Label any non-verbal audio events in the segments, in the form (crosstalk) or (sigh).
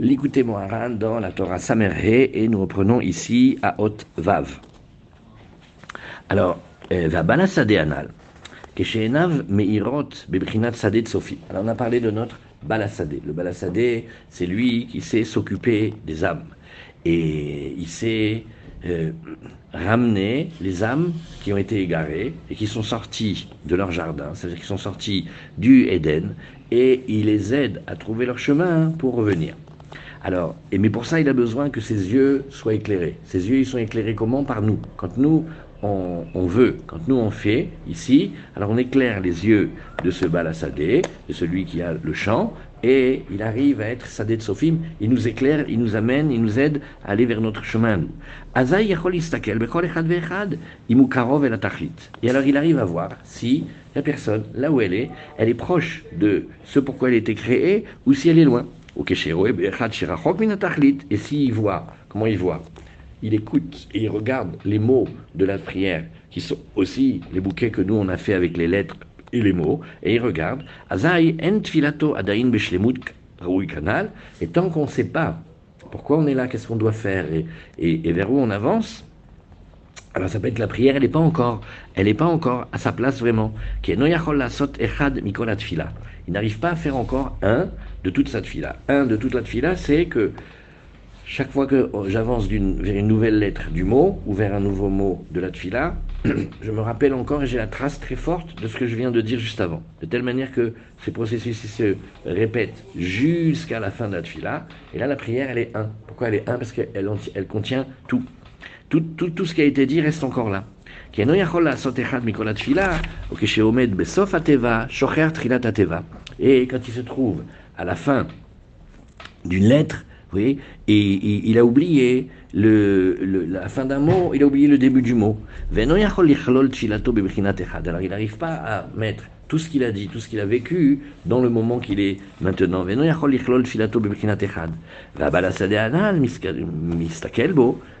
L'écoutez Moharan dans la Torah Samerhe et nous reprenons ici à Hot Vav. Alors, euh, Vabala Anal, Keshenav Meirot Bebrinat Sade Sofi. Alors, on a parlé de notre Balasade. Le Balasade, c'est lui qui sait s'occuper des âmes. Et il sait euh, ramener les âmes qui ont été égarées et qui sont sorties de leur jardin, c'est-à-dire qui sont sorties du Éden, et il les aide à trouver leur chemin pour revenir. Alors, et mais pour ça, il a besoin que ses yeux soient éclairés. Ses yeux, ils sont éclairés comment? Par nous. Quand nous, on, veut, quand nous on fait ici, alors on éclaire les yeux de ce balassadé, de celui qui a le champ, et il arrive à être sadé de Sophim, il nous éclaire, il nous amène, il nous aide à aller vers notre chemin. Et alors il arrive à voir si la personne, là où elle est, elle est proche de ce pourquoi elle a été créée, ou si elle est loin. Et s'il voit, comment il voit? Il écoute et il regarde les mots de la prière, qui sont aussi les bouquets que nous on a fait avec les lettres et les mots, et il regarde. Et tant qu'on ne sait pas pourquoi on est là, qu'est-ce qu'on doit faire? Et, vers où on avance, alors ça peut être la prière, elle n'est pas encore, elle n'est pas encore à sa place vraiment. Il n'arrive pas à faire encore un de toute cette fila. Un de toute la fila, c'est que chaque fois que j'avance vers une nouvelle lettre du mot ou vers un nouveau mot de la tfila, (clears throat) je me rappelle encore et j'ai la trace très forte de ce que je viens de dire juste avant. De telle manière que ces processus se répètent jusqu'à la fin de la tfila. Et là, la prière, elle est un. Pourquoi elle est un? Parce qu'elle elle contient tout. Tout, tout. tout ce qui a été dit reste encore là. Et quand il se trouve à la fin d'une lettre, vous voyez, et, il a oublié le, la fin d'un mot, il a oublié le début du mot. Alors il n'arrive pas à mettre tout ce qu'il a dit, tout ce qu'il a vécu dans le moment qu'il est maintenant.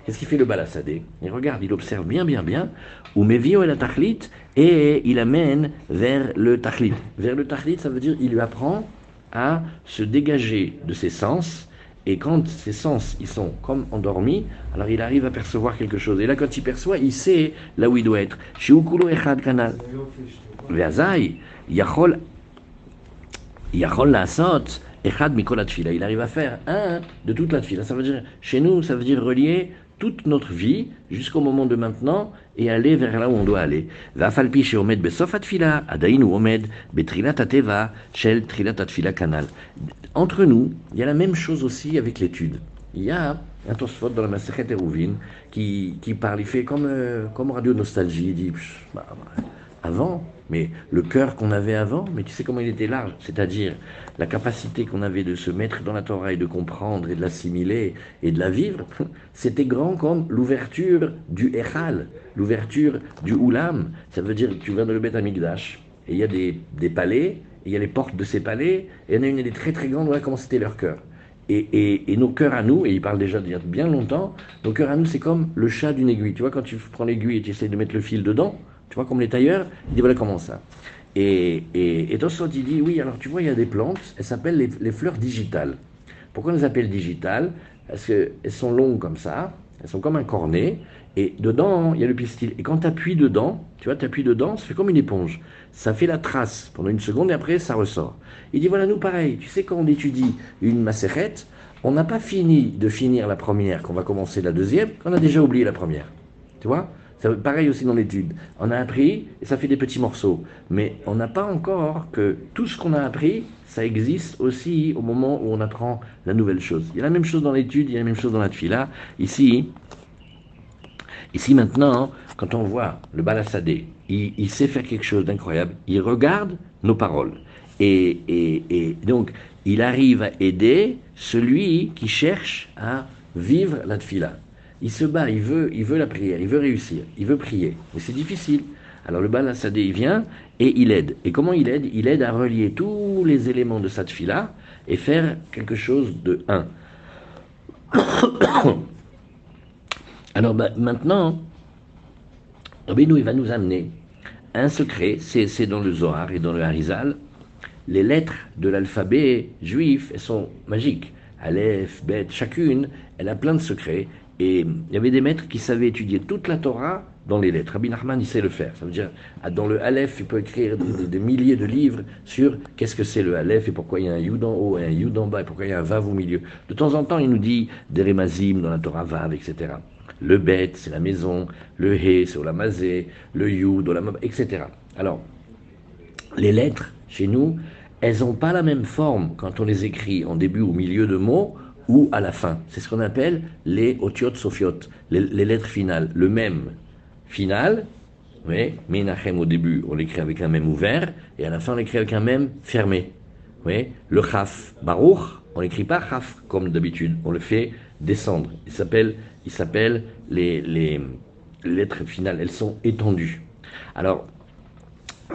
Qu'est-ce qu'il fait le balasadé Il regarde, il observe bien, bien, bien. Ou et la tachlit, et il amène vers le tachlit. Vers le tachlit, ça veut dire il lui apprend à se dégager de ses sens. Et quand ses sens ils sont comme endormis, alors il arrive à percevoir quelque chose. Et là, quand il perçoit, il sait là où il doit être. echad kanal. yachol yachol echad mikol Il arrive à faire un de toute la tfila. Ça veut dire, chez nous, ça veut dire relier toute notre vie jusqu'au moment de maintenant et aller vers là où on doit aller. Entre nous, il y a la même chose aussi avec l'étude. Il y a un Tosfot dans la Maseret Eruvin qui, qui parle, il fait comme, euh, comme Radio Nostalgie, il dit, bah, avant, mais le cœur qu'on avait avant, mais tu sais comment il était large, c'est-à-dire la capacité qu'on avait de se mettre dans la Torah et de comprendre et de l'assimiler et de la vivre, (laughs) c'était grand comme l'ouverture du Echal, l'ouverture du Oulam. Ça veut dire que tu vas dans le Beth Amigdash et il y a des, palais, et il y a les portes de ces palais, et il y en a une des très très grandes, voilà comment c'était leur cœur. Et, et, nos cœurs à nous, et il parle déjà d'il y a bien longtemps, nos cœurs à nous, c'est comme le chat d'une aiguille. Tu vois, quand tu prends l'aiguille et tu essaies de mettre le fil dedans, tu vois, comme les tailleurs, il dit voilà comment ça. Et, et, et il dit oui, alors tu vois, il y a des plantes, elles s'appellent les, fleurs digitales. Pourquoi on les appelle digitales? Parce qu'elles sont longues comme ça, elles sont comme un cornet, et dedans, il y a le pistil. Et quand tu appuies dedans, tu vois, tu appuies dedans, ça fait comme une éponge. Ça fait la trace pendant une seconde et après, ça ressort. Il dit voilà, nous pareil, tu sais, quand on étudie une macérette, on n'a pas fini de finir la première, qu'on va commencer la deuxième, qu'on a déjà oublié la première. Tu vois? Ça, pareil aussi dans l'étude. On a appris et ça fait des petits morceaux. Mais on n'a pas encore que tout ce qu'on a appris, ça existe aussi au moment où on apprend la nouvelle chose. Il y a la même chose dans l'étude, il y a la même chose dans la tfila. Ici, ici maintenant, quand on voit le balassadé, il, sait faire quelque chose d'incroyable. Il regarde nos paroles. Et, et, et donc, il arrive à aider celui qui cherche à vivre la tfila il se bat, il veut, il veut la prière, il veut réussir, il veut prier, mais c'est difficile. Alors le Bal il vient et il aide. Et comment il aide? Il aide à relier tous les éléments de cette et faire quelque chose de un. (coughs) Alors bah, maintenant, Rabbeinu, il va nous amener un secret, c'est dans le Zohar et dans le Harizal. Les lettres de l'alphabet juif, elles sont magiques. Aleph, Bet, chacune, elle a plein de secrets. Et il y avait des maîtres qui savaient étudier toute la Torah dans les lettres. Rabbi Nachman, il sait le faire. Ça veut dire, dans le Aleph, il peut écrire des, milliers de livres sur qu'est-ce que c'est le Aleph et pourquoi il y a un Yud en haut et un Yud en bas et pourquoi il y a un Vav au milieu. De temps en temps, il nous dit des Remazim dans la Torah Vav, etc. Le Bet, c'est la maison. Le He, c'est Olamazé. Le Yud, Olamab, etc. Alors, les lettres, chez nous, elles n'ont pas la même forme quand on les écrit en début ou milieu de mots ou à la fin. C'est ce qu'on appelle les otiotes sophiot, les, lettres finales. Le même final, oui, Menachem au début, on l'écrit avec un même ouvert, et à la fin, on l'écrit avec un même fermé. Oui, le chaf, Baruch, on l'écrit pas chaf comme d'habitude, on le fait descendre. Il s'appelle, il s'appelle les, les, lettres finales, elles sont étendues. Alors,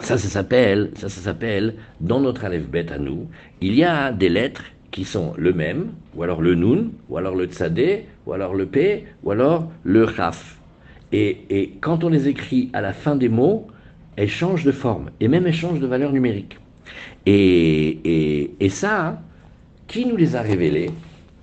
ça, ça s'appelle, ça, ça s'appelle, dans notre alphabet à nous, il y a des lettres qui sont le même, ou alors le nun, ou alors le tzadé, ou alors le p, ou alors le chaf. Et, quand on les écrit à la fin des mots, elles changent de forme, et même elles changent de valeur numérique. Et, et, ça, qui nous les a révélés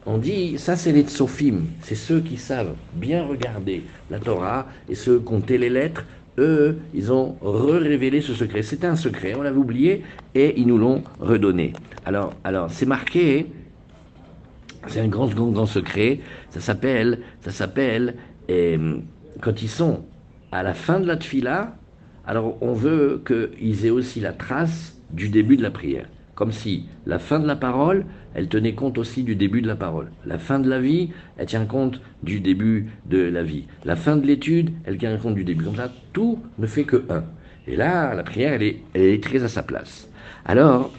On dit, ça c'est les tsofim, c'est ceux qui savent bien regarder la Torah et ceux compter les lettres. Eux, ils ont révélé ce secret. C'était un secret, on l'avait oublié, et ils nous l'ont redonné. Alors, alors c'est marqué, c'est un grand, grand, grand secret. Ça s'appelle, ça s'appelle, euh, quand ils sont à la fin de la tfila, alors on veut qu'ils aient aussi la trace du début de la prière. Comme si la fin de la parole, elle tenait compte aussi du début de la parole. La fin de la vie, elle tient compte du début de la vie. La fin de l'étude, elle tient compte du début. Comme ça, tout ne fait que un. Et là, la prière, elle est, elle est très à sa place. Alors,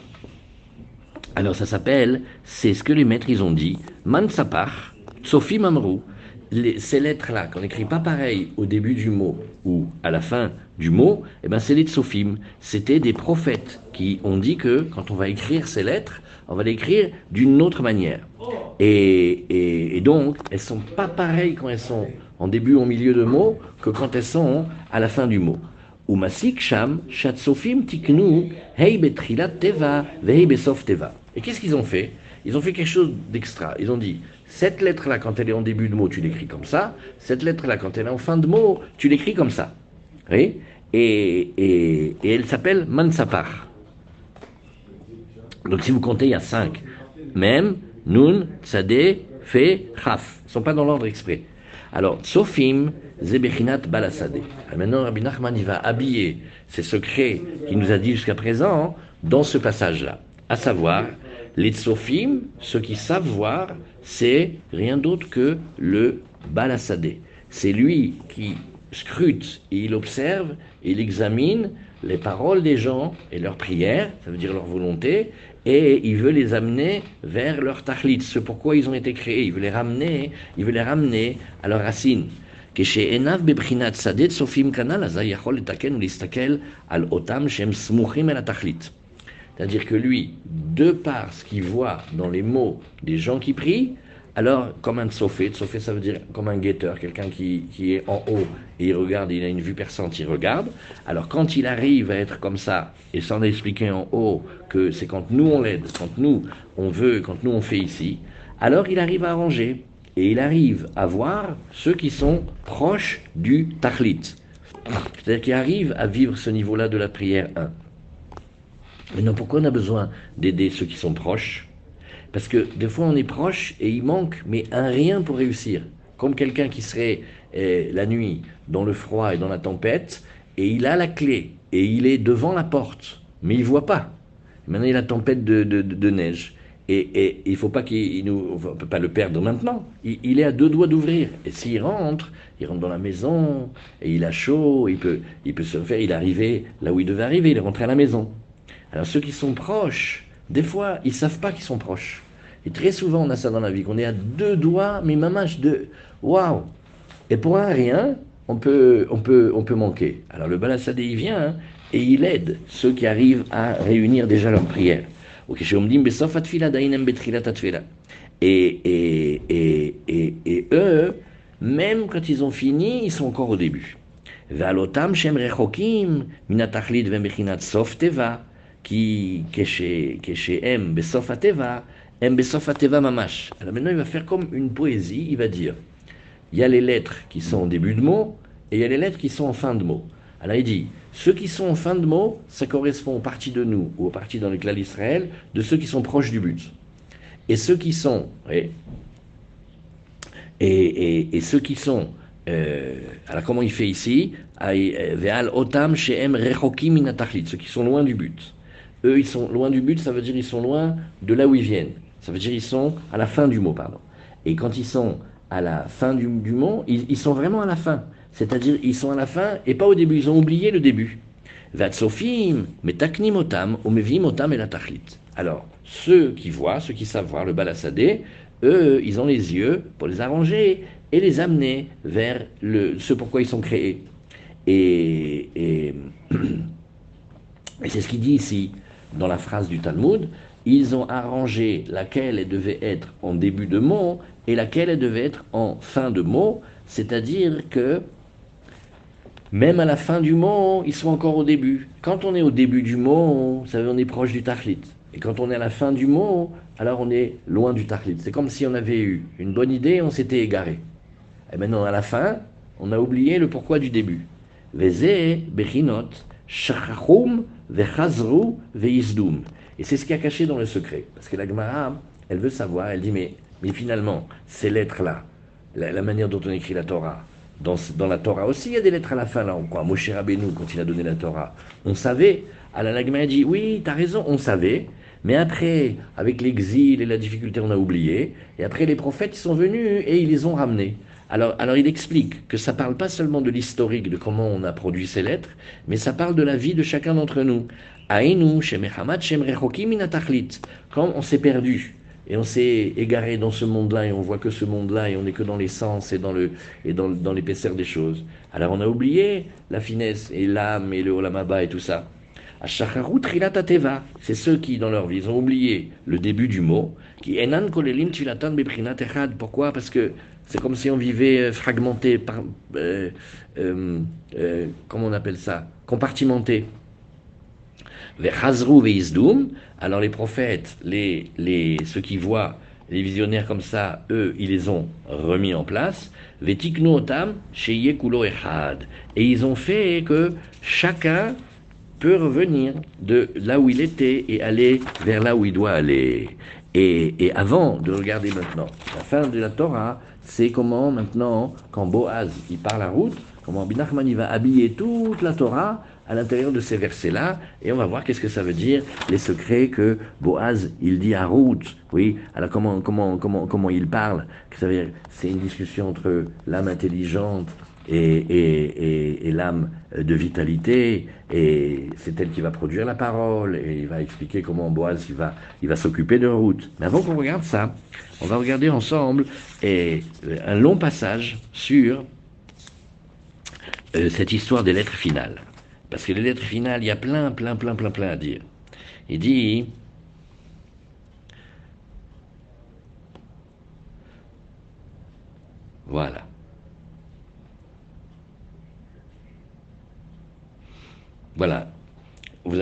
alors ça s'appelle, c'est ce que les maîtres ils ont dit, Mansapar, Sophie Mamrou. ces lettres-là, qu'on n'écrit pas pareil au début du mot ou à la fin du mot, eh ben c'est les Tsophim. C'était des prophètes qui ont dit que quand on va écrire ces lettres, on va l'écrire d'une autre manière. Et, et, donc, elles sont pas pareilles quand elles sont en début en milieu de mot que quand elles sont à la fin du mot. Umasik sham, shatsofim tiknu, hei betrilat teva, vei besof teva. Et qu'est-ce qu'ils ont fait? Ils ont fait quelque chose d'extra. Ils ont dit, cette lettre-là, quand elle est en début de mot, tu l'écris comme ça. Cette lettre-là, quand elle est en fin de mot, tu l'écris comme ça. Oui et, et, elle s'appelle Mansapar. Donc si vous comptez, il y a cinq. Mem, Nun, Tzadé, Fe, Chaf. Ils ne sont pas dans l'ordre exprès. Alors, Sofim, Zebechinat, Balasade. Maintenant, Rabbi Nachman, il va habiller ces secrets qu'il nous a dit jusqu'à présent dans ce passage-là. À savoir, les tsofim, ceux qui savent voir, c'est rien d'autre que le balasadé. C'est lui qui scrute et il observe et il examine les paroles des gens et leurs prières, ça veut dire leur volonté, et il veut les amener vers leur tahlit, ce pourquoi ils ont été créés. Il veut les ramener, il veut les ramener à leur racine. C'est-à-dire que lui, de par ce qu'il voit dans les mots des gens qui prient, alors comme un tsofé, tsofé ça veut dire comme un guetteur, quelqu'un qui, qui, est en haut et il regarde, il a une vue perçante, il regarde. Alors quand il arrive à être comme ça et s'en expliquer en haut que c'est quand nous on l'aide, quand nous on veut, quand nous on fait ici, alors il arrive à arranger et il arrive à voir ceux qui sont proches du tahlit. C'est-à-dire qu'il arrive à vivre ce niveau-là de la prière 1. Maintenant, pourquoi on a besoin d'aider ceux qui sont proches? Parce que des fois, on est proche et il manque, mais un rien pour réussir. Comme quelqu'un qui serait la nuit dans le froid et dans la tempête, et il a la clé, et il est devant la porte, mais il voit pas. Maintenant, il a la tempête de, neige. Et, il ne faut pas qu'il nous, on peut pas le perdre maintenant. Il, il est à deux doigts d'ouvrir. Et s'il rentre, il rentre dans la maison et il a chaud. Il peut, il peut se faire. Il est arrivé là où il devait arriver. Il est rentré à la maison. Alors ceux qui sont proches, des fois, ils savent pas qu'ils sont proches. Et très souvent, on a ça dans la vie, qu'on est à deux doigts, mais mamache de waouh. Et pour un rien, on peut, on peut, on peut manquer. Alors le Balassadé, il vient hein, et il aide ceux qui arrivent à réunir déjà leur prière. Et, et, et, et, et eux, même quand ils ont fini, ils sont encore au début. Qui, Alors maintenant, il va faire comme une poésie, il va dire il y a les lettres qui sont en début de mot et il y a les lettres qui sont en fin de mot. Alors il dit ceux qui sont en fin de mot, ça correspond aux parties de nous ou aux parties dans le clan d'Israël de ceux qui sont proches du but. Et ceux qui sont. et, et, et, ceux qui sont. Euh, alors comment il fait ici? Ve'al otam she'em rechokim Ceux qui sont loin du but. Eux, ils sont loin du but, ça veut dire ils sont loin de là où ils viennent. Ça veut dire ils sont à la fin du mot, pardon. Et quand ils sont à la fin du, mot, ils, sont vraiment à la fin. C'est-à-dire ils sont à la fin et pas au début. Ils ont oublié le début. Alors, ceux qui voient, ceux qui savent voir le balassadé, eux, ils ont les yeux pour les arranger et les amener vers le, ce pourquoi ils sont créés. Et, (clears throat) et c'est ce qu'il dit ici dans la phrase du Talmud, ils ont arrangé laquelle elle devait être en début de mot et laquelle elle devait être en fin de mot, c'est-à-dire que même à la fin du mot, ils sont encore au début. Quand on est au début du mot, vous savez, on est proche du tachlit. Et quand on est à la fin du mot, alors on est loin du tachlit. C'est comme si on avait eu une bonne idée, on s'était égaré. Et maintenant, à la fin, on a oublié le pourquoi du début. Bechinot, vechazru. Et c'est ce qui a caché dans le secret. Parce que la Gemara, elle veut savoir, elle dit, mais, mais finalement, ces lettres-là, la, manière dont on écrit la Torah, dans, dans, la Torah aussi, il y a des lettres à la fin, là, on croit. Moshe Rabbeinu, quand il a donné la Torah, on savait. Alors la Gemara dit, oui, tu as raison, on savait. Mais après, avec l'exil et la difficulté, on a oublié. Et après, les prophètes, ils sont venus et ils les ont ramenés. Alors, il explique que ça parle pas seulement de l'historique, de comment on a produit ces lettres, mais ça parle de la vie de chacun d'entre nous. Quand on s'est perdu et on s'est égaré dans ce monde-là et on voit que ce monde-là et on n'est que dans les sens et dans le dans, dans l'épaisseur des choses. Alors on a oublié la finesse et l'âme et le olamaba et tout ça. C'est ceux qui, dans leur vie, ont oublié le début du mot. Qui Pourquoi? Parce que c'est comme si on vivait euh, fragmenté, par, euh, euh, euh, comment on appelle ça? Compartimenté. Alors les prophètes, les, les, ceux qui voient les visionnaires comme ça, eux, ils les ont remis en place. Et ils ont fait que chacun peut revenir de là où il était et aller vers là où il doit aller. Et, et avant de regarder maintenant la fin de la Torah, c'est comment maintenant, quand Boaz il part la route, comment Binachman il va habiller toute la Torah à l'intérieur de ces versets-là, et on va voir qu'est-ce que ça veut dire, les secrets que Boaz, il dit à route. Oui, alors comment, comment, comment, comment il parle? C'est une discussion entre l'âme intelligente et, et, et, l'âme de vitalité, et c'est elle qui va produire la parole, et il va expliquer comment Boaz il va, il va s'occuper de route. Mais avant qu'on regarde ça, on va regarder ensemble et, un long passage sur euh, cette histoire des lettres finales. Parce que les lettres finales, il y a plein, plein, plein, plein, plein à dire. Il dit, voilà. Voilà.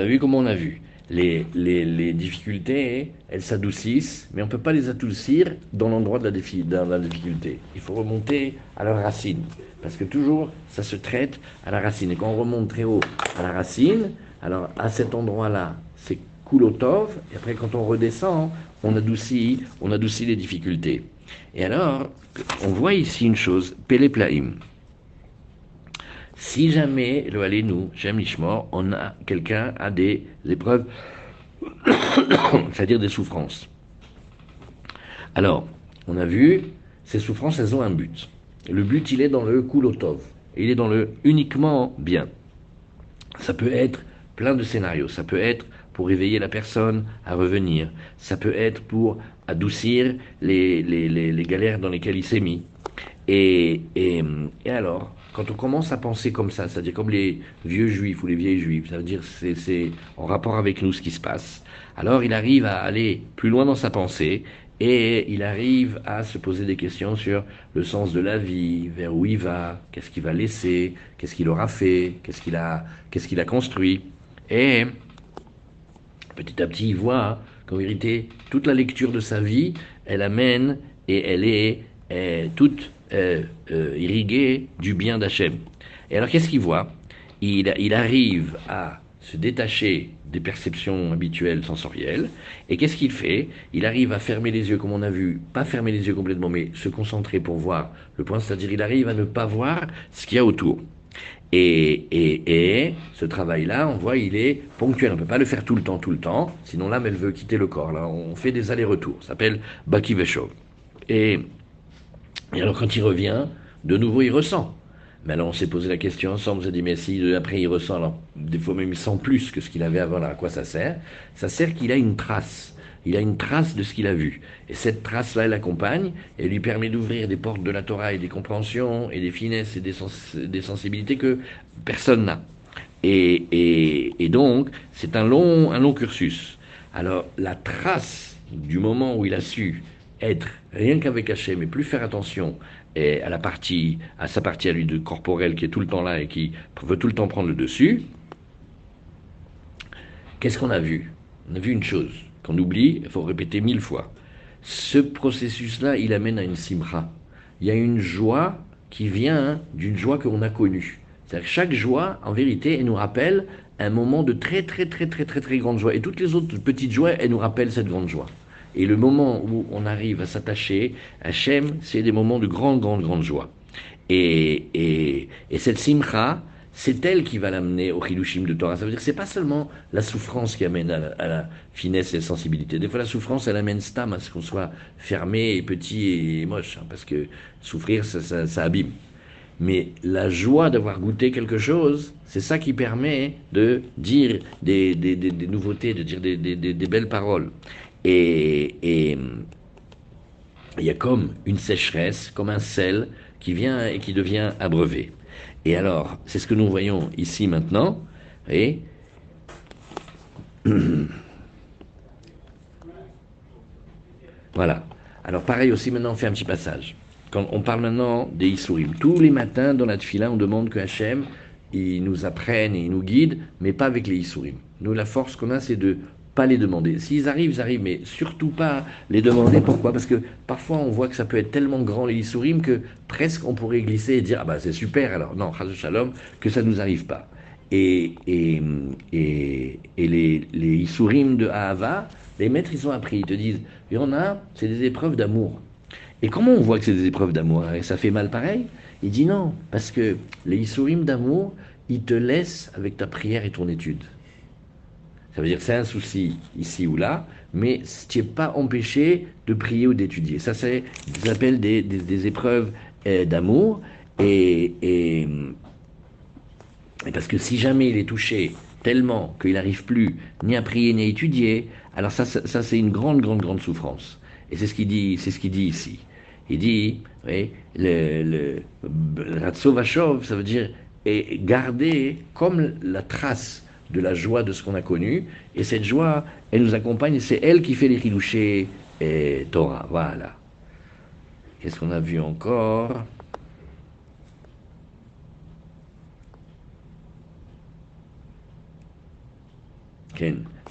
Avez vu comment on a vu. Les, les, difficultés, elles s'adoucissent, mais on ne peut pas les adoucir dans l'endroit de la, dans la difficulté. Il faut remonter à leur racine. Parce que toujours, ça se traite à la racine. Et quand on remonte très haut à la racine, alors à cet endroit-là, c'est Kulotov, et après quand on redescend, on adoucit, on adoucit les difficultés. Et alors, on voit ici une chose, Péléplaïm. Si jamais, le allez nous, j'aime l'ishmor, on a quelqu'un a des épreuves, (coughs) c'est-à-dire des souffrances. Alors, on a vu, ces souffrances, elles ont un but. Le but, il est dans le kulotov. Il est dans le uniquement bien. Ça peut être plein de scénarios. Ça peut être pour réveiller la personne à revenir. Ça peut être pour adoucir les, les, les, galères dans lesquelles il s'est mis. Et, et, et alors, quand on commence à penser comme ça, c'est-à-dire comme les vieux juifs ou les vieilles juifs, ça veut dire c'est, en rapport avec nous ce qui se passe, alors il arrive à aller plus loin dans sa pensée et il arrive à se poser des questions sur le sens de la vie, vers où il va, qu'est-ce qu'il va laisser, qu'est-ce qu'il aura fait, qu'est-ce qu'il a, a construit. Et petit à petit, il voit qu'en vérité, toute la lecture de sa vie, elle amène et elle est toute euh, euh, irriguée du bien d'Hachem. Et alors, qu'est-ce qu'il voit? Il, il arrive à se détacher des perceptions habituelles sensorielles. Et qu'est-ce qu'il fait? Il arrive à fermer les yeux, comme on a vu, pas fermer les yeux complètement, mais se concentrer pour voir le point, c'est-à-dire il arrive à ne pas voir ce qu'il y a autour. Et, et, et ce travail-là, on voit, il est ponctuel. On ne peut pas le faire tout le temps, tout le temps, sinon l'âme, elle veut quitter le corps. Là, on fait des allers-retours. Ça s'appelle Baki Veshov. Et, et alors, quand il revient, de nouveau, il ressent. Mais alors on s'est posé la question ensemble, on s'est dit, mais si après il ressent, alors, des fois même il sent plus que ce qu'il avait avant, là, à quoi ça sert? Ça sert qu'il a une trace. Il a une trace de ce qu'il a vu. Et cette trace-là, elle l'accompagne et lui permet d'ouvrir des portes de la Torah et des compréhensions et des finesses et des, sensibilités que personne n'a. Et, donc, c'est un long, un long cursus. Alors, la trace du moment où il a su être rien qu'avec Hachem et plus faire attention et à la partie, à sa partie à lui de corporelle qui est tout le temps là et qui veut tout le temps prendre le dessus, qu'est-ce qu'on a vu? On a vu une chose qu'on oublie, il faut répéter mille fois. Ce processus-là, il amène à une simra. Il y a une joie qui vient d'une joie qu'on a connue. C'est-à-dire que chaque joie, en vérité, elle nous rappelle un moment de très très très très très très grande joie. Et toutes les autres petites joies, elles nous rappellent cette grande joie. Et le moment où on arrive à s'attacher à Hachem, c'est des moments de grande, grande, grande joie. Et, et, et cette simcha, c'est elle qui va l'amener au Hidushim de Torah. Ça veut dire que c'est pas seulement la souffrance qui amène à la, finesse et la sensibilité. Des fois, la souffrance, elle amène stam à ce qu'on soit fermé et petit et moche, hein, parce que souffrir, ça, ça, ça abîme. Mais la joie d'avoir goûté quelque chose, c'est ça qui permet de dire des, nouveautés, de dire des, belles paroles. Et, il y a comme une sécheresse, comme un sel qui vient et qui devient abreuvé. Et alors, c'est ce que nous voyons ici maintenant. Et (clears throat) voilà. Alors pareil aussi, maintenant on fait un petit passage. Quand on parle maintenant des Issourim, tous les matins dans la Tfila, on demande que Hachem, il nous apprenne et il nous guide, mais pas avec les Issourim. Nous, la force qu'on a, c'est de les demander. S'ils arrivent, ils arrivent, mais surtout pas les demander. Pourquoi? Parce que parfois on voit que ça peut être tellement grand les Issourim que presque on pourrait glisser et dire Ah bah c'est super alors. Non, Shalom, que ça ne nous arrive pas. Et, et, et, et les, les Issourim de Ahava, les maîtres ils ont appris, ils te disent Il y en a, c'est des épreuves d'amour. Et comment on voit que c'est des épreuves d'amour? Et ça fait mal pareil? Il dit non, parce que les Issourim d'amour, ils te laissent avec ta prière et ton étude. Ça veut dire que c'est un souci ici ou là, mais tu n'es pas empêché de prier ou d'étudier. Ça, c'est ce appelle des, des, épreuves euh, d'amour. Et, et, parce que si jamais il est touché tellement qu'il n'arrive plus ni à prier ni à étudier, alors ça, ça, c'est une grande, grande, grande souffrance. Et c'est ce qu'il dit, ce qu'il dit ici. Il dit, oui, le, le, le ça veut dire et garder comme la trace de la joie de ce qu'on a connu. Et cette joie, elle nous accompagne, c'est elle qui fait les Hilouchés et Torah. Voilà. Qu'est-ce qu'on a vu encore?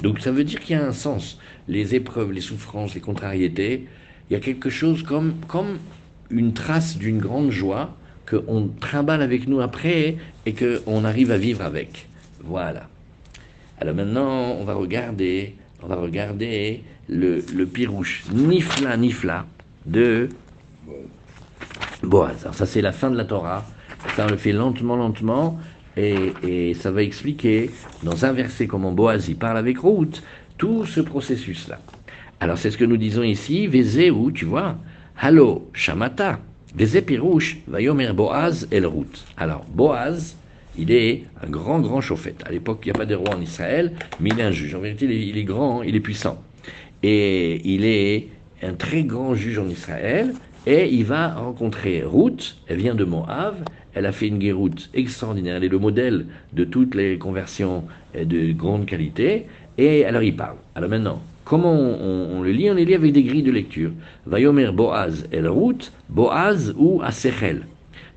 Donc ça veut dire qu'il y a un sens. Les épreuves, les souffrances, les contrariétés, il y a quelque chose comme, comme une trace d'une grande joie qu'on trimballe avec nous après et qu'on arrive à vivre avec. Voilà. Alors maintenant, on va regarder, on va regarder le, pirouche Nifla Nifla de Boaz. Alors ça c'est la fin de la Torah. Ça on le fait lentement, lentement, et, ça va expliquer dans un verset comment Boaz y parle avec Ruth tout ce processus-là. Alors c'est ce que nous disons ici, où tu vois, Hallo, Shamata, Veze Pirouche, Vayomer Boaz El Ruth. Alors Boaz, il est un grand, grand chauffette. À l'époque, il n'y a pas de roi en Israël, mais il est un juge. En vérité, il est, grand, il est puissant. Et il est un très grand juge en Israël. Et il va rencontrer Ruth, elle vient de Moab, elle a fait une guéroute extraordinaire, elle est le modèle de toutes les conversions de grande qualité, et alors il parle. Alors maintenant, comment on, le lit? On le lit avec des grilles de lecture. Vayomer Boaz el Ruth, Boaz ou Asechel?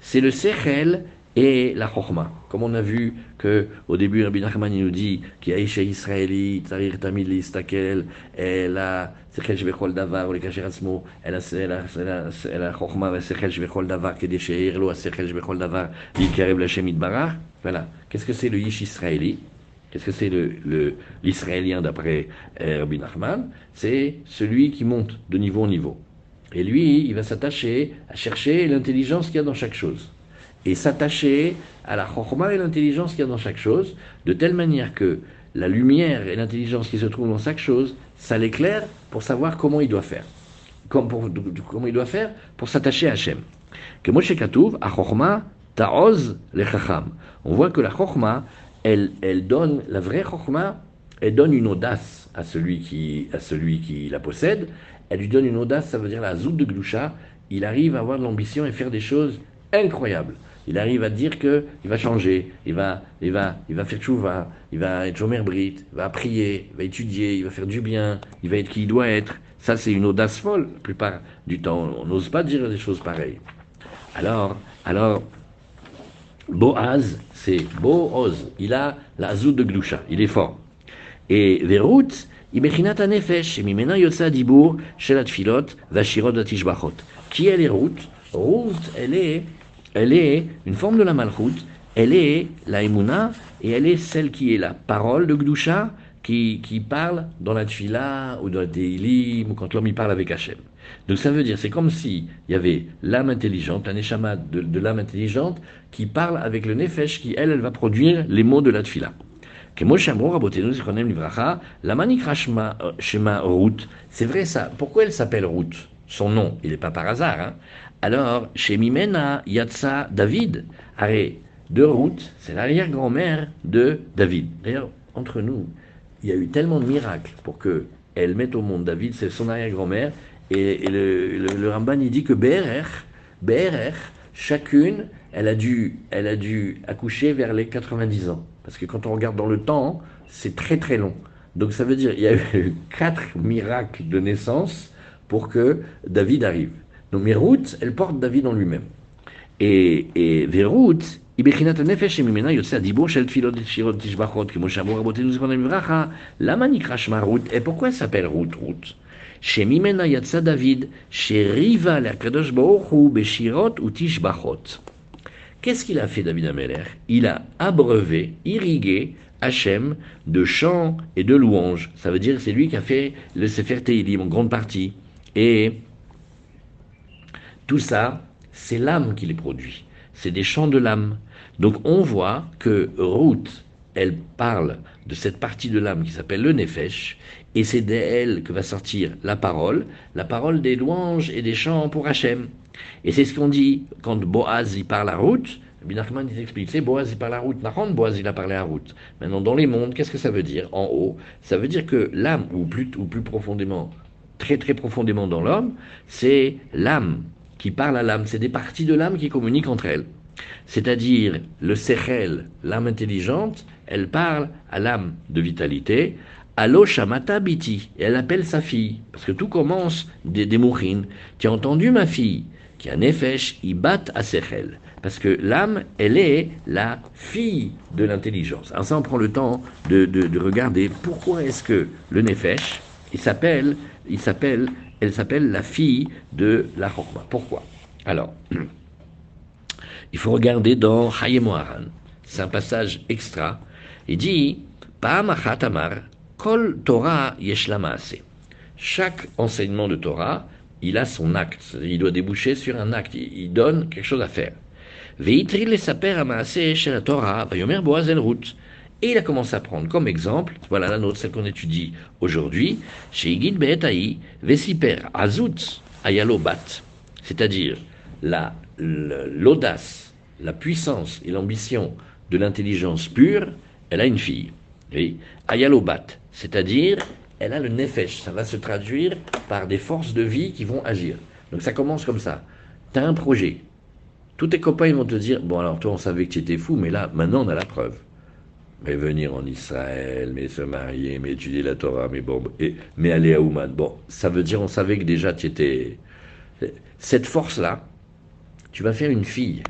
C'est le Sechel et la chokma. Comme on a vu que au début Rabbi Nachman nous dit qu'il y a Isha Israéli, Tzarir Tamid Listakel, elle a Sechel Shvechol Davar, ou les Kacheratzmo, elle a elle a chokma, Sechel Shvechol Davar, Kede Sheir Lo, Sechel Shvechol Davar, Likarev Lashem Idbarach. Voilà. Qu'est-ce que c'est le Yish Israéli? Qu'est-ce que c'est l'Israélien le, d'après euh, Rabbi Nachman? C'est celui qui monte de niveau en niveau. Et lui, il va s'attacher à chercher l'intelligence qu'il y a dans chaque chose et s'attacher à la chokma et l'intelligence qu'il y a dans chaque chose, de telle manière que la lumière et l'intelligence qui se trouvent dans chaque chose, ça l'éclaire pour savoir comment il doit faire. Comment, comment il doit faire pour s'attacher à Hachem. Que Moshe Katouv, à chokma, ta'oz le chacham. On voit que la chokma, elle, elle donne, la vraie chokma, elle donne une audace à celui qui, à celui qui la possède. Elle lui donne une audace, ça veut dire la zout de Gloucha. Il arrive à avoir de l'ambition et faire des choses incroyables il arrive à dire que il va changer, il va, il va, il va faire tchouva, il va être Jomer Brit, il va prier, il va étudier, il va faire du bien, il va être qui il doit être. Ça, c'est une audace folle, la plupart du temps. On n'ose pas dire des choses pareilles. Alors, alors, Boaz, c'est Boaz. Il a la zout de Gloucha, il est fort. Et Verut, Imechinat Anefesh, Mimena Yotza Dibour, Shelat Filot. Qui est les routes Ruth, elle est elle est une forme de la malchoute, elle est la emuna, et elle est celle qui est la parole de Gdusha, qui, qui parle dans la tfila ou dans la teilim, ou quand l'homme y parle avec Hachem. Donc ça veut dire, c'est comme si il y avait l'âme intelligente, la neshama de, l'âme intelligente, qui parle avec le nefesh, qui elle, elle va produire les mots de la tfila. Euh, c'est vrai ça. Pourquoi elle s'appelle route Son nom, il n'est pas par hasard. Hein alors, chez Mimena, Yatsa David, arrêt de route, c'est l'arrière-grand-mère de David. D'ailleurs, entre nous, il y a eu tellement de miracles pour que elle mette au monde David, c'est son arrière-grand-mère, et, le, Ramban il dit que BRR, BRR, chacune, elle a, dû, elle a dû accoucher vers les 90 ans. Parce que quand on regarde dans le temps, c'est très très long. Donc ça veut dire qu'il y a eu quatre miracles de naissance pour que David arrive. Donc Mirut, elle porte David en lui-même. Et, et Verut, Ibechinat Nefesh et Mimena Yotse Adibo Shel Tfilot Shirot Tishbachot, que Moshe Abou Raboté nous connaît Mivracha, Lama Nikrash Marut, et pourquoi elle s'appelle Ruth Ruth Chez Mimena Yatsa David, chez Riva la Kadosh Baoru, Beshirot ou Tishbachot. Qu'est-ce qu'il a fait David Ameller Il a abreuvé, irrigué Hachem de chants et de louanges. Ça veut dire c'est lui qui a fait le Sefer Tehilim en grande partie. Et tout ça, c'est l'âme qui les produit. C'est des chants de l'âme. Donc on voit que Ruth, elle parle de cette partie de l'âme qui s'appelle le Nefesh, et c'est d'elle que va sortir la parole, la parole des louanges et des chants pour Hachem. Et c'est ce qu'on dit quand Boaz y parle à Ruth. Binachman il explique, c'est Boaz y parle à Ruth. Nahon, Boaz il a parlé à Ruth. Maintenant, dans les mondes, qu'est-ce que ça veut dire En haut, ça veut dire que l'âme, ou plus, ou plus profondément, très très profondément dans l'homme, c'est l'âme qui parle à l'âme. C'est des parties de l'âme qui communiquent entre elles. C'est-à-dire le sechel, l'âme intelligente, elle parle à l'âme de vitalité. Allo Shamata Biti, et elle appelle sa fille, parce que tout commence des, des Tu as entendu ma fille, qui a nefesh, à sechel. Parce que l'âme, elle est la fille de l'intelligence. Alors ça, on prend le temps de, de regarder pourquoi est-ce que le nefesh, il s'appelle, il s'appelle elle s'appelle la fille de la Chokma. Pourquoi? Alors, (clears throat) il faut regarder dans Hayem C'est un passage extra. Il dit Kol Torah Chaque enseignement de Torah, il a son acte. Il doit déboucher sur un acte. Il donne quelque chose à faire. Veitril chez la Torah, Vayomer Boaz el et il a commencé à prendre comme exemple, voilà la nôtre, celle qu'on étudie aujourd'hui, chez Igid Be'etaï, Vesiper Azut Ayalobat, c'est-à-dire l'audace, la, puissance et l'ambition de l'intelligence pure, elle a une fille. Ayalobat, c'est-à-dire elle a le nefesh, ça va se traduire par des forces de vie qui vont agir. Donc ça commence comme ça. Tu as un projet. Tous tes copains vont te dire, bon alors toi on savait que tu étais fou, mais là maintenant on a la preuve mais venir en Israël, mais se marier, mais étudier la Torah, mais bon, et, mais aller à Ouman. Bon, ça veut dire, on savait que déjà tu étais. Cette force-là, tu vas faire une fille.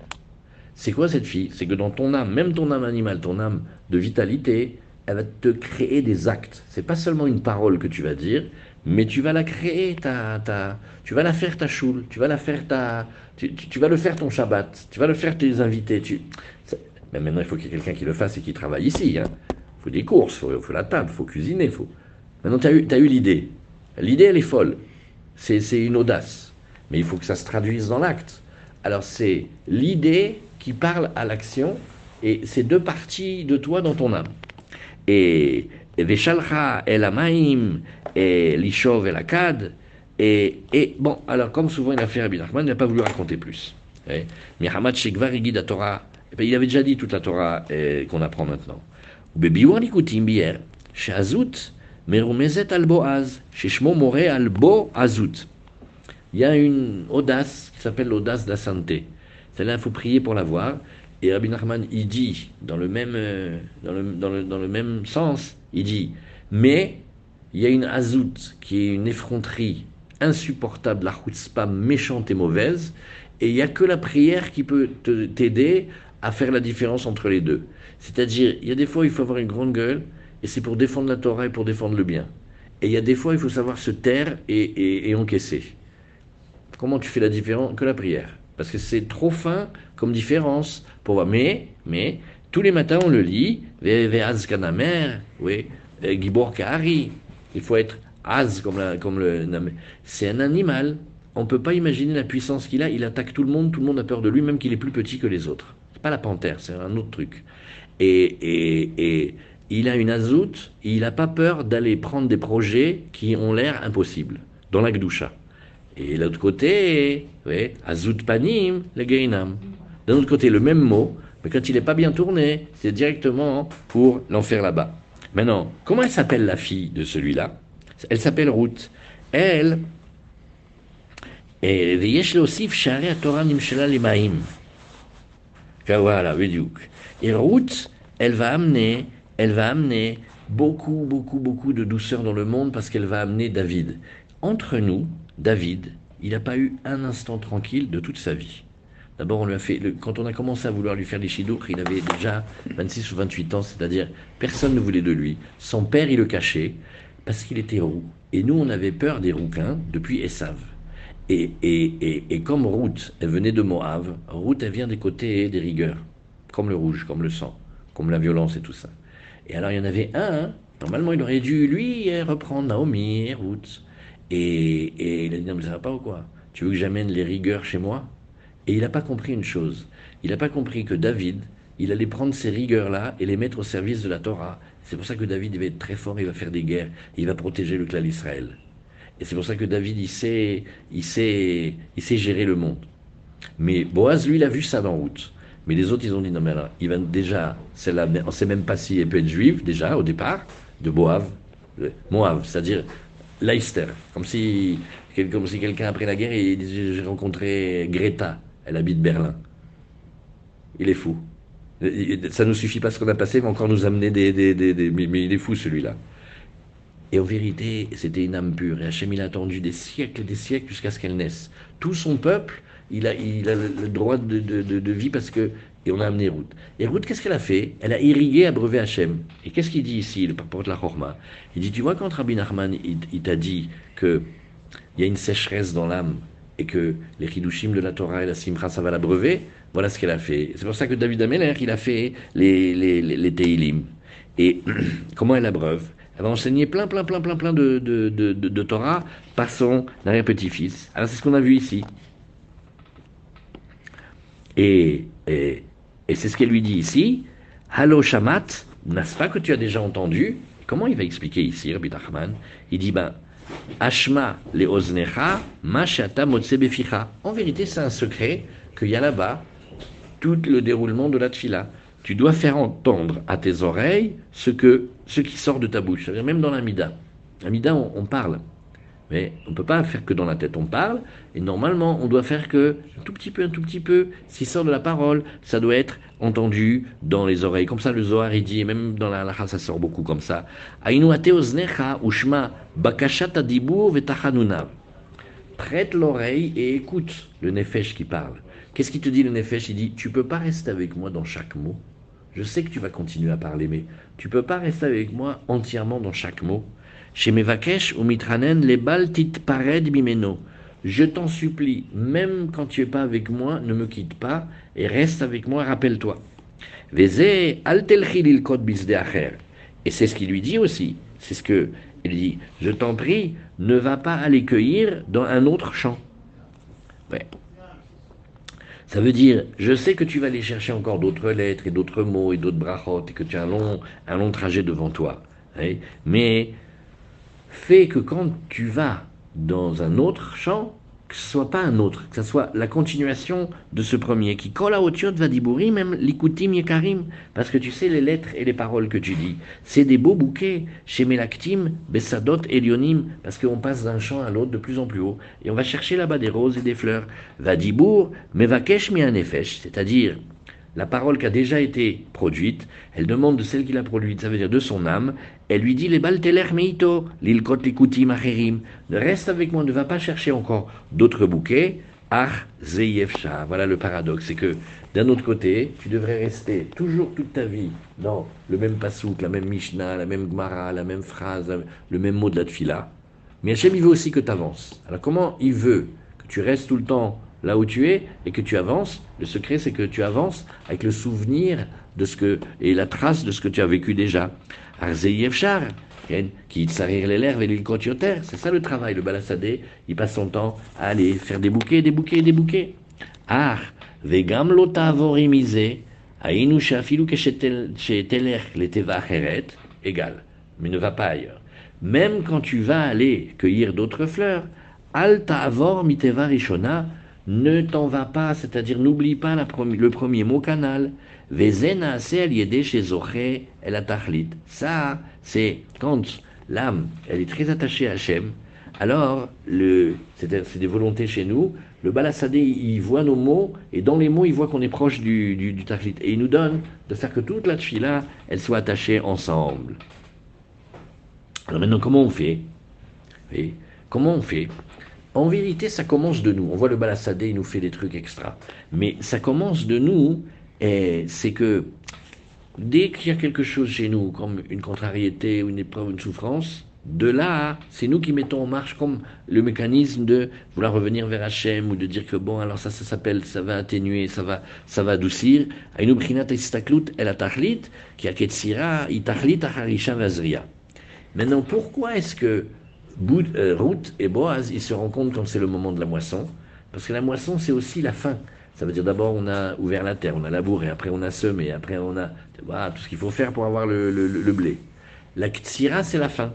C'est quoi cette fille? C'est que dans ton âme, même ton âme animale, ton âme de vitalité, elle va te créer des actes. C'est pas seulement une parole que tu vas dire, mais tu vas la créer, ta, ta, tu vas la faire ta choule, tu vas la faire ta, tu, tu, vas le faire ton Shabbat, tu vas le faire tes invités. Tu, mais maintenant, il faut qu'il y ait quelqu'un qui le fasse et qui travaille ici. Il hein. faut des courses, il faut, la table, il faut cuisiner. Faut... Maintenant, tu as eu, eu l'idée. L'idée, elle est folle. C'est une audace. Mais il faut que ça se traduise dans l'acte. Alors, c'est l'idée qui parle à l'action et c'est deux parties de toi dans ton âme. Et Veshalcha el Amaim et l'Ishov el Akad. Et, et bon, alors comme souvent il a fait Rabbi Nachman, il n'a pas voulu raconter plus. Mihamad Shekvar Torah eh ben, il avait déjà dit toute la Torah eh, qu'on apprend maintenant. Il y a une audace qui s'appelle l'audace de la santé. Celle-là, il faut prier pour l'avoir. Et Rabbi Nachman, il dit, dans le même, euh, dans le, dans le, dans le même sens, il dit, mais il y a une azout qui est une effronterie insupportable, la chutzpah méchante et mauvaise, et il n'y a que la prière qui peut t'aider à faire la différence entre les deux. C'est-à-dire, il y a des fois, il faut avoir une grande gueule, et c'est pour défendre la Torah et pour défendre le bien. Et il y a des fois, il faut savoir se taire et, encaisser. Comment tu fais la différence Que la prière? Parce que c'est trop fin comme différence. Pour voir. Mais, mais, tous les matins, on le lit. Oui, Gibor Kahari. Il faut être az comme, la, comme le. C'est un animal. On ne peut pas imaginer la puissance qu'il a. Il attaque tout le monde. Tout le monde a peur de lui, même qu'il est plus petit que les autres pas la panthère, c'est un autre truc. Et, il a une azout, il n'a pas peur d'aller prendre des projets qui ont l'air impossibles, dans la Gdusha. Et l'autre côté, oui, azout panim, le gainam. D'un autre côté, le même mot, mais quand il n'est pas bien tourné, c'est directement pour l'enfer là-bas. Maintenant, comment elle s'appelle la fille de celui-là? Elle s'appelle Ruth. Elle, et Torah nimshela limaim. Voilà, Et Ruth, elle va amener, elle va amener beaucoup, beaucoup, beaucoup de douceur dans le monde parce qu'elle va amener David. Entre nous, David, il n'a pas eu un instant tranquille de toute sa vie. D'abord, on lui a fait, quand on a commencé à vouloir lui faire des chidoukres, il avait déjà 26 ou 28 ans, c'est-à-dire personne ne voulait de lui. Son père, il le cachait parce qu'il était roux. Et nous, on avait peur des rouquins depuis Essav. Et, comme Ruth, elle venait de Moab, Ruth, elle vient des côtés des rigueurs, comme le rouge, comme le sang, comme la violence et tout ça. Et alors, il y en avait un, normalement, il aurait dû, lui, reprendre Naomi et Ruth. Et, et il a dit, non, mais ça va pas ou quoi? Tu veux que j'amène les rigueurs chez moi? Et il n'a pas compris une chose. Il n'a pas compris que David, il allait prendre ces rigueurs-là et les mettre au service de la Torah. C'est pour ça que David, il va être très fort, il va faire des guerres, il va protéger le clan d'Israël. Et c'est pour ça que David, il sait, il, sait, il sait gérer le monde. Mais Boaz, lui, il a vu ça dans route. Mais les autres, ils ont dit non, mais alors, il va déjà, on ne sait même pas si elle peut être juive, déjà, au départ, de Boav, Moab, c'est-à-dire Leicester. Comme si, comme si quelqu'un, après la guerre, il disait J'ai rencontré Greta, elle habite Berlin. Il est fou. Ça ne suffit pas ce qu'on a passé, mais encore nous amener des. des, des mais il est fou celui-là. Et en vérité, c'était une âme pure. Et Hachem, il a attendu des siècles et des siècles jusqu'à ce qu'elle naisse. Tout son peuple, il a, il le droit de, vie parce que. Et on a amené Ruth. Et Ruth, qu'est-ce qu'elle a fait? Elle a irrigué, abreuvé Hachem. Et qu'est-ce qu'il dit ici, le porte la Chorma? Il dit Tu vois, quand Rabbi Nachman, il, t'a dit qu'il y a une sécheresse dans l'âme et que les Hidushim de la Torah et la Simcha, ça va l'abreuver, voilà ce qu'elle a fait. C'est pour ça que David Ameller, il a fait les, les. Et (clears throat) comment elle abreuve? Elle va enseigner plein, plein, plein, plein, plein de, de, de, de Torah par son arrière-petit-fils. Alors c'est ce qu'on a vu ici. Et, et, et c'est ce qu'elle lui dit ici. Hallo Shamat, n'est-ce pas que tu as déjà entendu? Comment il va expliquer ici, Rabbi Nachman? Il dit, ben, Ashma le oznecha, mashata beficha. En vérité, c'est un secret qu'il y a là-bas, tout le déroulement de la tfila tu dois faire entendre à tes oreilles ce, que, ce qui sort de ta bouche. C'est-à-dire même dans l'amida. L'amida, on, parle. Mais on ne peut pas faire que dans la tête, on parle. Et normalement, on doit faire que, un tout petit peu, un tout petit peu, ce qui sort de la parole, ça doit être entendu dans les oreilles. Comme ça, le Zohar, il dit, et même dans la halakha, ça sort beaucoup comme ça. Prête l'oreille et écoute le nefesh qui parle. Qu'est-ce qu'il te dit le Nefesh? Il dit Tu peux pas rester avec moi dans chaque mot. Je sais que tu vas continuer à parler, mais tu peux pas rester avec moi entièrement dans chaque mot. Chez Mevakesh ou Mitranen, les baltit pared bimeno. Je t'en supplie, même quand tu es pas avec moi, ne me quitte pas et reste avec moi, rappelle-toi. Veze al Et c'est ce qu'il lui dit aussi. C'est ce que il dit. Je t'en prie, ne va pas aller cueillir dans un autre champ. Ça veut dire, je sais que tu vas aller chercher encore d'autres lettres et d'autres mots et d'autres brachot et que tu as un long, un long trajet devant toi. Hein. Mais fais que quand tu vas dans un autre champ, que ce soit pas un autre, que ce soit la continuation de ce premier, qui colle à Otiot va même l'ikutim yekarim, parce que tu sais les lettres et les paroles que tu dis, c'est des beaux bouquets, chez Melaktim, Bessadot, Elionim, parce qu'on passe d'un champ à l'autre de plus en plus haut, et on va chercher là-bas des roses et des fleurs. Vadibour, Mevakesh mi c'est-à-dire la parole qui a déjà été produite, elle demande de celle qui l'a produite, ça veut dire de son âme, elle lui dit les balteler meito, l'ilkot likutim acherim, reste avec moi, ne va pas chercher encore d'autres bouquets, ar zeyefsha. Voilà le paradoxe, c'est que d'un autre côté, tu devrais rester toujours toute ta vie dans le même pasouk, la même Mishnah, la même Gemara, la même phrase, le même mot de la tfila. Mais Hachem, il veut aussi que tu avances. Alors comment il veut que tu restes tout le temps là où tu es et que tu avances. Le secret, c'est que tu avances avec le souvenir de ce que et la trace de ce que tu as vécu déjà. Arzeyevchar, qui s'arrire les lèvres et l'île C'est ça le travail. Le balassadé, il passe son temps à aller faire des bouquets, des bouquets, des bouquets. Ar, vegam lota avorimise, ainu shafilu teler leteva heret, égal. Mais ne va pas ailleurs. Même quand tu vas aller cueillir d'autres fleurs, alta avor miteva rishona, ne t'en va pas, c'est-à-dire n'oublie pas le premier mot canal. Ça, c'est quand l'âme, elle est très attachée à Hachem, alors, c'est des volontés chez nous, le balassadé, il voit nos mots, et dans les mots, il voit qu'on est proche du, du, Et il nous donne de faire que toute la tfila, elle soit attachée ensemble. Alors maintenant, comment on fait? Comment on fait? En vérité, ça commence de nous. On voit le balassadé, il nous fait des trucs extra. Mais ça commence de nous, et c'est que dès qu'il y a quelque chose chez nous, comme une contrariété, une épreuve, une souffrance, de là, c'est nous qui mettons en marche comme le mécanisme de vouloir revenir vers Hachem ou de dire que bon, alors ça, ça s'appelle, ça va atténuer, ça va, ça va adoucir. Maintenant, pourquoi est-ce que euh, Ruth et Boaz, ils se rencontrent quand c'est le moment de la moisson, parce que la moisson, c'est aussi la fin. Ça veut dire d'abord on a ouvert la terre, on a labouré, après on a semé, après on a voilà, tout ce qu'il faut faire pour avoir le, blé. La ktsira, c'est la fin.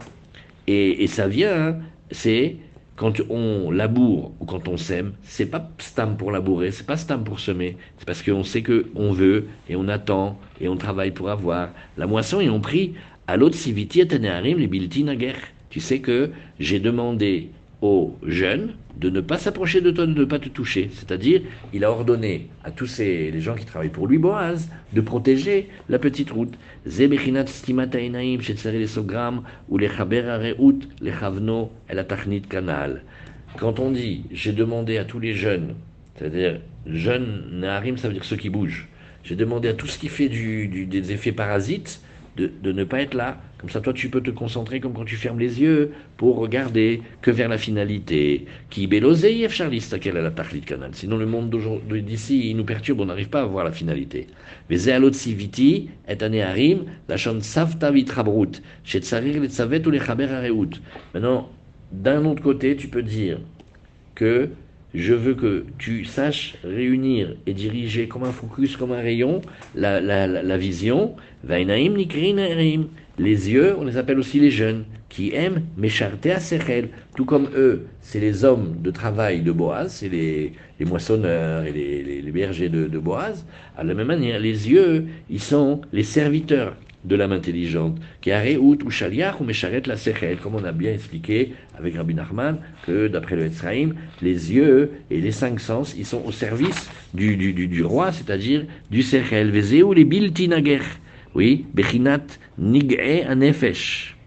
Et, ça vient, hein, c'est quand on laboure ou quand on sème, c'est pas stam pour labourer, c'est pas stam pour semer, c'est parce qu'on sait que on veut et on attend et on travaille pour avoir. La moisson, et on prie à l'autre siviti et les bilti naguer tu sais que j'ai demandé aux jeunes de ne pas s'approcher de toi, de ne pas te toucher. C'est-à-dire, il a ordonné à tous ces, les gens qui travaillent pour lui, Boaz, de protéger la petite route. Quand on dit, j'ai demandé à tous les jeunes, c'est-à-dire, jeunes naharim, ça veut dire ceux qui bougent. J'ai demandé à tout ce qui fait des effets parasites, de, ne pas être là. Comme ça, toi, tu peux te concentrer comme quand tu fermes les yeux pour regarder que vers la finalité. Qui beloseïef charliste quelle est la tachlit canal? Sinon, le monde d'ici, il nous perturbe, on n'arrive pas à voir la finalité. Vezealot siviti et aneharim, la chante savta vitrabrut, chez tsarir les tsavet ou les chaber areut. Maintenant, d'un autre côté, tu peux dire que je veux que tu saches réunir et diriger comme un focus, comme un rayon, la, vision. Les yeux, on les appelle aussi les jeunes, qui aiment Mécharté à Sechel, tout comme eux, c'est les hommes de travail de Boaz, c'est les, les, moissonneurs et les, les, bergers de, de Boaz. À la même manière, les yeux, ils sont les serviteurs de l'âme intelligente, qui a ou shaliach ou la sechel, comme on a bien expliqué avec Rabbi Nachman, que d'après le Etzraïm, les yeux et les cinq sens, ils sont au service du, du, du, roi, c'est-à-dire du sechel, ou les bilti nager, oui, Bechinat Nig'e Anefesh,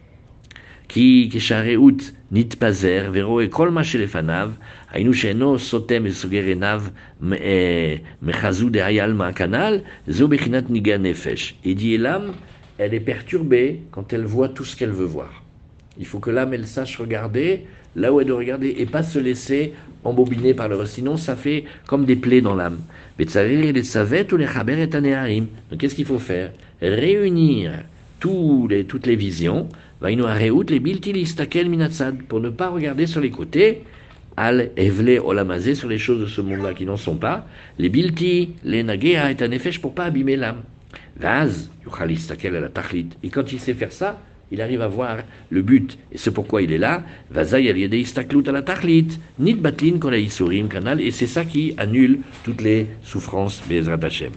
qui Keshareut Nitpazer, Vero et Kolma Shelefanav, Ainu Sheno Sotem et Sogerenav, eh, Mechazu de Hayalma Kanal, Zo Bechinat Nig'e Anefesh. Et dit l'âme, elle est perturbée quand elle voit tout ce qu'elle veut voir. Il faut que l'âme, elle sache regarder là où elle doit regarder et pas se laisser embobiner par le. Sinon, ça fait comme des plaies dans l'âme. Donc, qu'est-ce qu'il faut faire? Réunir tous les, toutes les visions, les pour ne pas regarder sur les côtés, al evle olamazé sur les choses de ce monde-là qui n'en sont pas, les bilti, les nagea est un effet pour pas abîmer l'âme. Vaz, et quand il sait faire ça, il arrive à voir le but, et c'est pourquoi il est là. Et c'est ça qui annule toutes les souffrances, Bezrat Hashem.